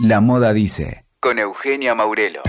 La Moda Dice, con Eugenia Maurelo.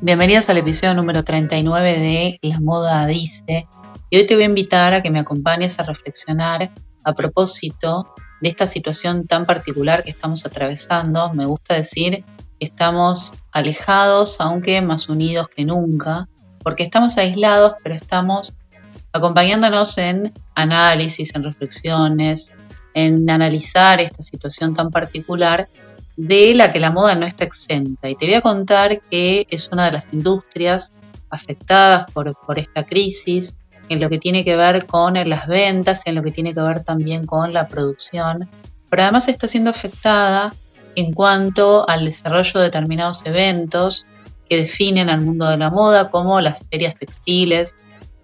Bienvenidos al episodio número 39 de La Moda Dice. Y hoy te voy a invitar a que me acompañes a reflexionar a propósito de esta situación tan particular que estamos atravesando. Me gusta decir que estamos alejados, aunque más unidos que nunca, porque estamos aislados, pero estamos acompañándonos en análisis, en reflexiones, en analizar esta situación tan particular de la que la moda no está exenta. Y te voy a contar que es una de las industrias afectadas por, por esta crisis, en lo que tiene que ver con las ventas, en lo que tiene que ver también con la producción, pero además está siendo afectada en cuanto al desarrollo de determinados eventos que definen al mundo de la moda, como las ferias textiles,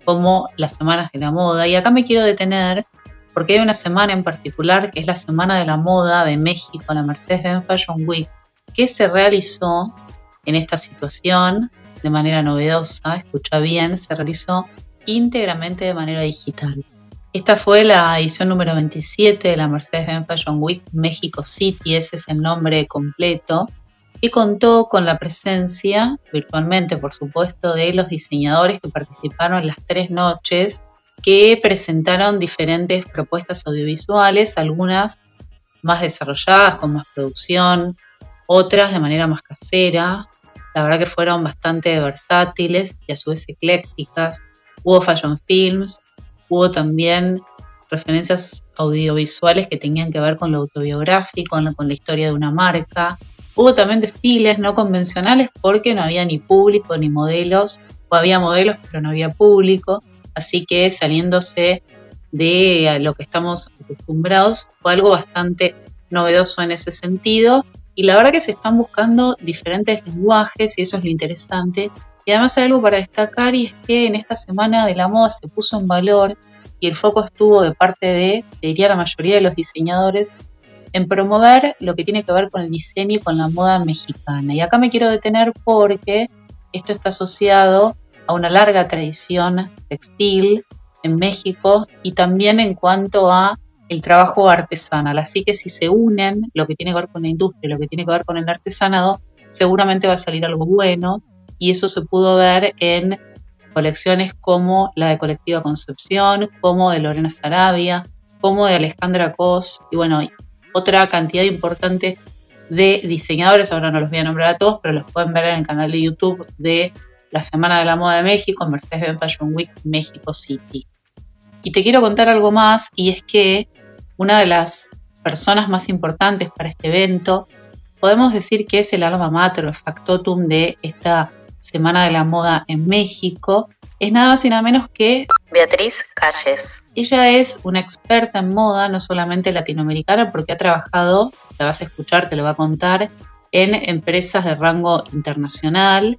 como las semanas de la moda. Y acá me quiero detener porque hay una semana en particular que es la Semana de la Moda de México, la Mercedes-Benz Fashion Week, que se realizó en esta situación de manera novedosa, escucha bien, se realizó íntegramente de manera digital. Esta fue la edición número 27 de la Mercedes-Benz Fashion Week México City, ese es el nombre completo, y contó con la presencia, virtualmente por supuesto, de los diseñadores que participaron en las tres noches, que presentaron diferentes propuestas audiovisuales, algunas más desarrolladas, con más producción, otras de manera más casera. La verdad que fueron bastante versátiles y a su vez eclécticas. Hubo fashion films, hubo también referencias audiovisuales que tenían que ver con lo autobiográfico, con la historia de una marca, Hubo también desfiles no convencionales porque no había ni público ni modelos, o había modelos pero no había público, así que saliéndose de lo que estamos acostumbrados fue algo bastante novedoso en ese sentido y la verdad que se están buscando diferentes lenguajes y eso es lo interesante. Y además hay algo para destacar y es que en esta semana de la moda se puso en valor y el foco estuvo de parte de, diría la mayoría de los diseñadores, en promover lo que tiene que ver con el diseño y con la moda mexicana. Y acá me quiero detener porque esto está asociado a una larga tradición textil en México y también en cuanto a el trabajo artesanal. Así que si se unen lo que tiene que ver con la industria, lo que tiene que ver con el artesanado, seguramente va a salir algo bueno y eso se pudo ver en colecciones como la de Colectiva Concepción, como de Lorena Sarabia, como de Alejandra Cos y bueno, otra cantidad importante de diseñadores, ahora no los voy a nombrar a todos, pero los pueden ver en el canal de YouTube de la Semana de la Moda de México, Mercedes-Benz Fashion Week México City. Y te quiero contar algo más, y es que una de las personas más importantes para este evento, podemos decir que es el alma mater, el factotum de esta Semana de la Moda en México, es nada más y nada menos que Beatriz Calles. Ella es una experta en moda, no solamente latinoamericana, porque ha trabajado, la vas a escuchar, te lo va a contar, en empresas de rango internacional.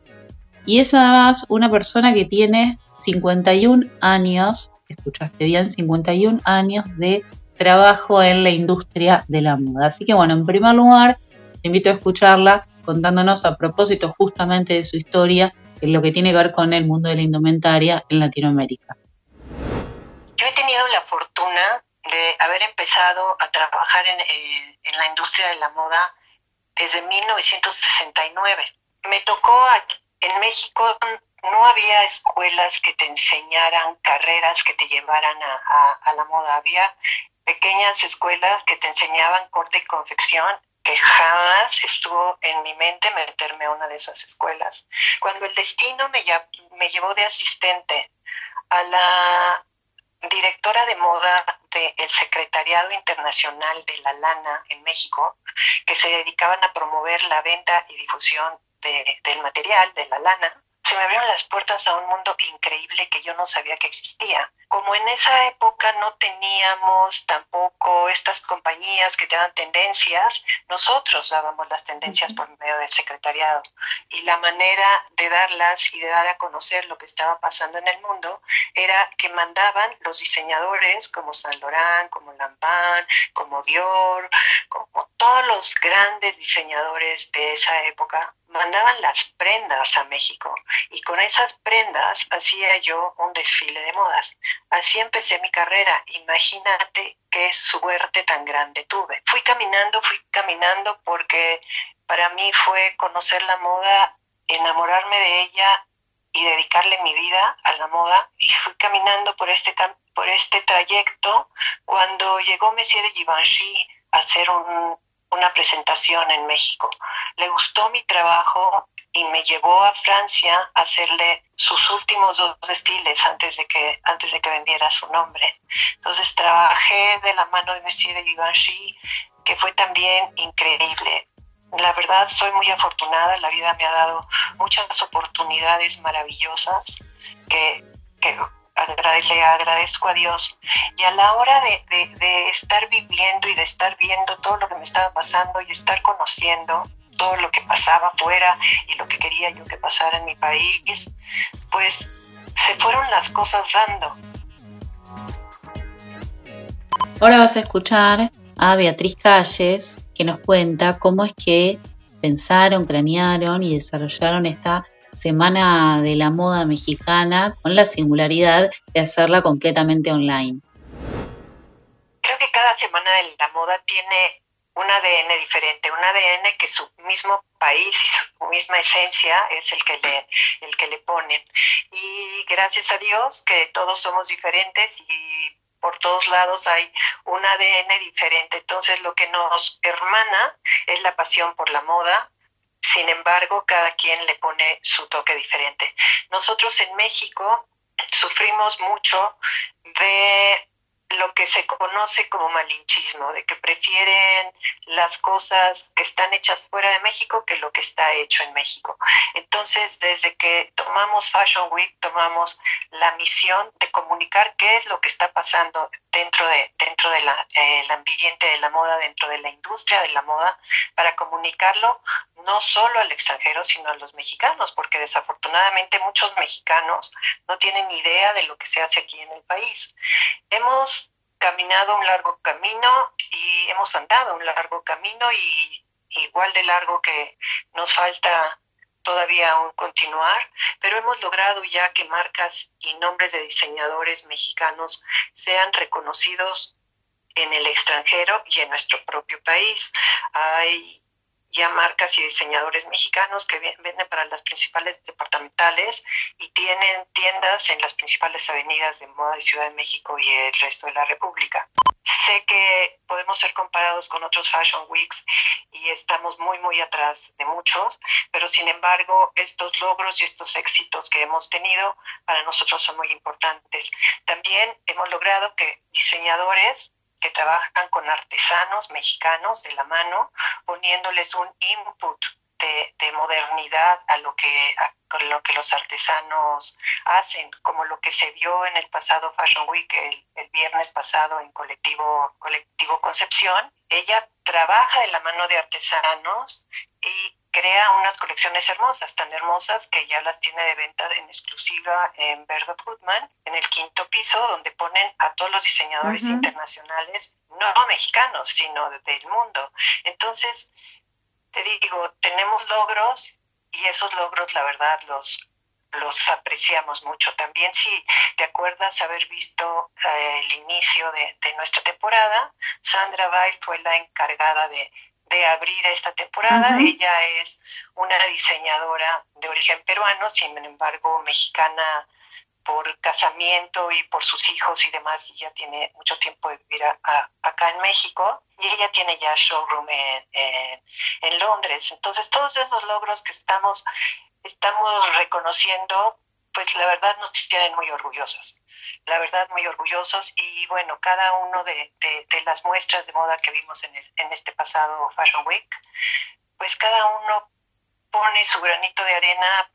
Y es además una persona que tiene 51 años, escuchaste bien, 51 años de trabajo en la industria de la moda. Así que bueno, en primer lugar, te invito a escucharla contándonos a propósito justamente de su historia en lo que tiene que ver con el mundo de la indumentaria en Latinoamérica. Yo he tenido la fortuna de haber empezado a trabajar en, eh, en la industria de la moda desde 1969. Me tocó en México no había escuelas que te enseñaran carreras que te llevaran a, a, la moda. Había pequeñas escuelas que te enseñaban corte y confección que jamás estuvo en mi mente meterme a una de esas escuelas. Cuando el destino me, me llevó de asistente a la directora de moda del Secretariado Internacional de la Lana en México, que se dedicaban a promover la venta y difusión del material, de la lana, se me abrieron las puertas a un mundo increíble que yo no sabía que existía. Como en esa época no teníamos tampoco estas compañías que te dan tendencias, nosotros dábamos las tendencias por medio del secretariado. Y la manera de darlas y de dar a conocer lo que estaba pasando en el mundo era que mandaban los diseñadores como Saint Laurent, como Lanvin, como Dior, como todos los grandes diseñadores de esa época mandaban las prendas a México y con esas prendas hacía yo un desfile de modas. Así empecé mi carrera. Imagínate qué suerte tan grande tuve. Fui caminando, fui caminando porque para mí fue conocer la moda, enamorarme de ella y dedicarle mi vida a la moda. Y fui caminando por este, por este trayecto cuando llegó Monsieur de Givenchy a hacer un, una presentación en México. Le gustó mi trabajo y me llevó a Francia a hacerle sus últimos dos desfiles antes de que antes de que vendiera su nombre. Entonces trabajé de la mano de Monsieur de Givenchy, que fue también increíble. La verdad soy muy afortunada, la vida me ha dado muchas oportunidades maravillosas que, que agradezco a Dios. Y a la hora de, estar viviendo y de estar viendo todo lo que me estaba pasando y estar conociendo todo lo que pasaba afuera y lo que quería yo que pasara en mi país, pues se fueron las cosas dando. Ahora vas a escuchar a Beatriz Calles que nos cuenta cómo es que pensaron, cranearon y desarrollaron esta Semana de la Moda Mexicana con la singularidad de hacerla completamente online. Creo que cada Semana de la Moda tiene un ADN diferente, un ADN que su mismo país y su misma esencia es el que le, el que le ponen. Y gracias a Dios que todos somos diferentes y por todos lados hay un ADN diferente. Entonces lo que nos hermana es la pasión por la moda, sin embargo, cada quien le pone su toque diferente. Nosotros en México sufrimos mucho de lo que se conoce como malinchismo, de que prefieren las cosas que están hechas fuera de México que lo que está hecho en México. Entonces, desde que tomamos Fashion Week, tomamos la misión de comunicar qué es lo que está pasando dentro de dentro del eh, ambiente de la moda, dentro de la industria de la moda, para comunicarlo no solo al extranjero, sino a los mexicanos, porque desafortunadamente muchos mexicanos no tienen idea de lo que se hace aquí en el país. Hemos caminado un largo camino y hemos andado un largo camino y igual de largo que nos falta todavía aún continuar, pero hemos logrado ya que marcas y nombres de diseñadores mexicanos sean reconocidos en el extranjero y en nuestro propio país. Hay ya marcas y diseñadores mexicanos que venden para las principales departamentales y tienen tiendas en las principales avenidas de moda de Ciudad de México y el resto de la República. Sé que podemos ser comparados con otros Fashion Weeks y estamos muy, muy atrás de muchos, pero sin embargo estos logros y estos éxitos que hemos tenido para nosotros son muy importantes. También hemos logrado que diseñadores que trabajan con artesanos mexicanos de la mano, poniéndoles un input de, modernidad a lo que lo que los artesanos hacen, como lo que se vio en el pasado Fashion Week, el, el, viernes pasado en colectivo colectivo Concepción. Ella trabaja de la mano de artesanos y crea unas colecciones hermosas, tan hermosas que ya las tiene de venta en exclusiva en Verdo Putman, en el quinto piso, donde ponen a todos los diseñadores internacionales, no mexicanos, sino del mundo. Entonces, te digo, tenemos logros y esos logros, la verdad, los, los apreciamos mucho. También si te acuerdas haber visto eh, el inicio de, de, nuestra temporada, Sandra Bail fue la encargada de de abrir esta temporada. Ella es una diseñadora de origen peruano, sin embargo mexicana por casamiento y por sus hijos y demás, y ya tiene mucho tiempo de vivir acá en México, y ella tiene ya showroom en, en, Londres. Entonces, todos esos logros que estamos, estamos reconociendo, pues la verdad nos tienen muy orgullosos la verdad muy orgullosos y bueno, cada uno de, las muestras de moda que vimos en, en este pasado Fashion Week, pues cada uno pone su granito de arena,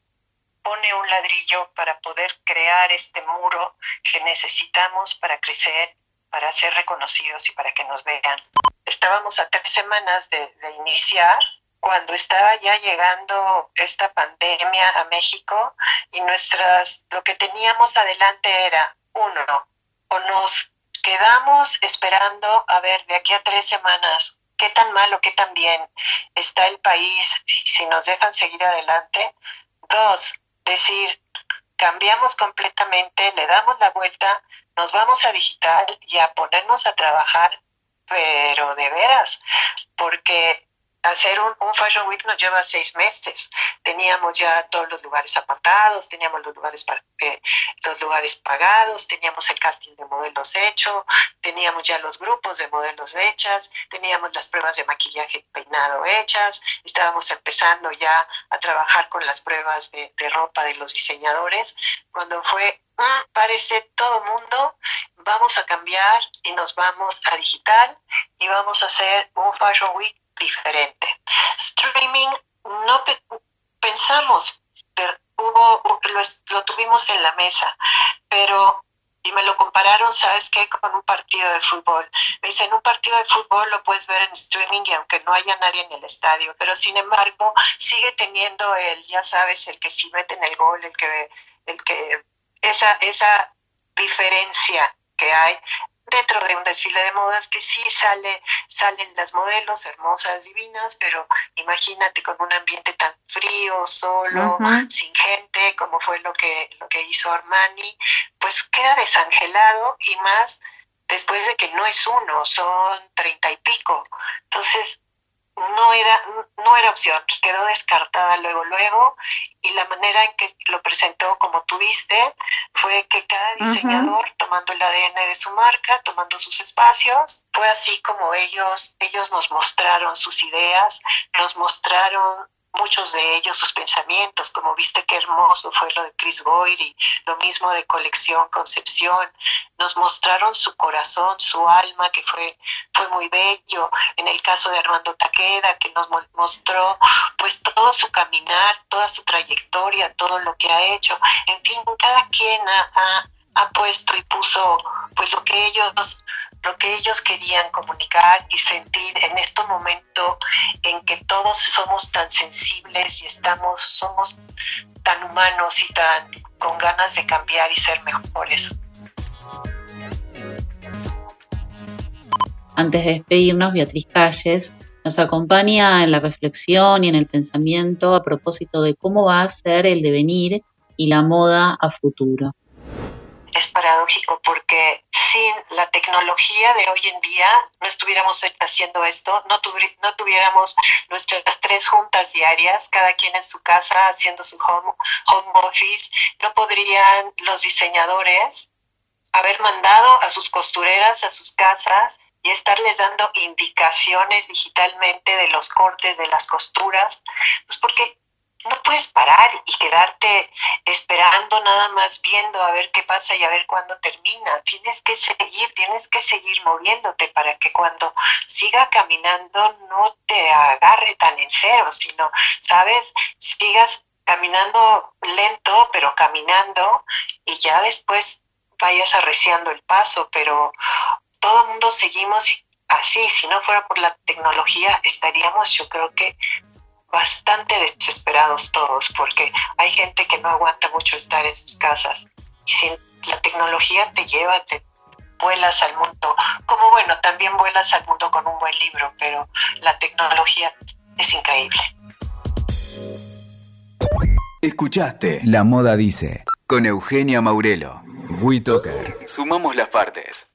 pone un ladrillo para poder crear este muro que necesitamos para crecer, para ser reconocidos y para que nos vean. Estábamos a tres semanas de, de iniciar cuando estaba ya llegando esta pandemia a México y nuestras lo que teníamos adelante era uno, o nos quedamos esperando a ver de aquí a tres semanas qué tan mal o qué tan bien está el país si nos dejan seguir adelante. Dos, decir, cambiamos completamente, le damos la vuelta, nos vamos a digital y a ponernos a trabajar, pero de veras, porque hacer un, Fashion Week nos lleva seis meses. Teníamos ya todos los lugares apartados, teníamos los lugares, eh, los lugares pagados, teníamos el casting de modelos hecho, teníamos ya los grupos de modelos hechas, teníamos las pruebas de maquillaje peinado hechas, estábamos empezando ya a trabajar con las pruebas de, de ropa de los diseñadores, cuando fue, mm, parece todo mundo, vamos a cambiar y nos vamos a digital y vamos a hacer un Fashion Week diferente. Streaming, no pensamos, hubo, lo, tuvimos en la mesa, pero y me lo compararon, ¿sabes qué? Con un partido de fútbol. Me dicen, un partido de fútbol lo puedes ver en streaming y aunque no haya nadie en el estadio, pero sin embargo sigue teniendo el, ya sabes, el que si mete en el gol, el que, el que, esa, esa diferencia que hay dentro de un desfile de modas que sí sale, salen las modelos hermosas, divinas, pero imagínate con un ambiente tan frío, solo, sin gente, como fue lo que, lo que hizo Armani, pues queda desangelado y más después de que no es uno, son treinta y pico. Entonces, no era, no era opción, quedó descartada luego, luego, y la manera en que lo presentó, como tuviste, fue que cada diseñador, tomando el ADN de su marca, tomando sus espacios, fue así como ellos, ellos nos mostraron sus ideas, nos mostraron muchos de ellos sus pensamientos, como viste qué hermoso fue lo de Chris Goyri, lo mismo de Colección Concepción, nos mostraron su corazón, su alma, que fue, fue muy bello, en el caso de Armando Taqueda, que nos mostró pues todo su caminar, toda su trayectoria, todo lo que ha hecho, en fin, cada quien ha, ha puesto y puso pues lo que ellos lo que ellos querían comunicar y sentir en este momento en que todos somos tan sensibles y estamos, somos tan humanos y tan con ganas de cambiar y ser mejores. Antes de despedirnos, Beatriz Calles nos acompaña en la reflexión y en el pensamiento a propósito de cómo va a ser el devenir y la moda a futuro es paradójico porque sin la tecnología de hoy en día no estuviéramos haciendo esto, no, no tuviéramos nuestras tres juntas diarias, cada quien en su casa haciendo su home, home office, no podrían los diseñadores haber mandado a sus costureras a sus casas y estarles dando indicaciones digitalmente de los cortes, de las costuras, pues porque no puedes parar y quedarte esperando nada más viendo a ver qué pasa y a ver cuándo termina. Tienes que seguir, tienes que seguir moviéndote para que cuando siga caminando no te agarre tan en cero, sino, ¿sabes? Sigas caminando lento, pero caminando y ya después vayas arreciando el paso, pero todo el mundo seguimos así, si no fuera por la tecnología estaríamos yo creo que bastante desesperados todos porque hay gente que no aguanta mucho estar en sus casas y si la tecnología te lleva, te vuelas al mundo, como bueno, también vuelas al mundo con un buen libro, pero la tecnología es increíble. Escuchaste La Moda Dice con Eugenia Maurelo. WeToker. Sumamos las partes.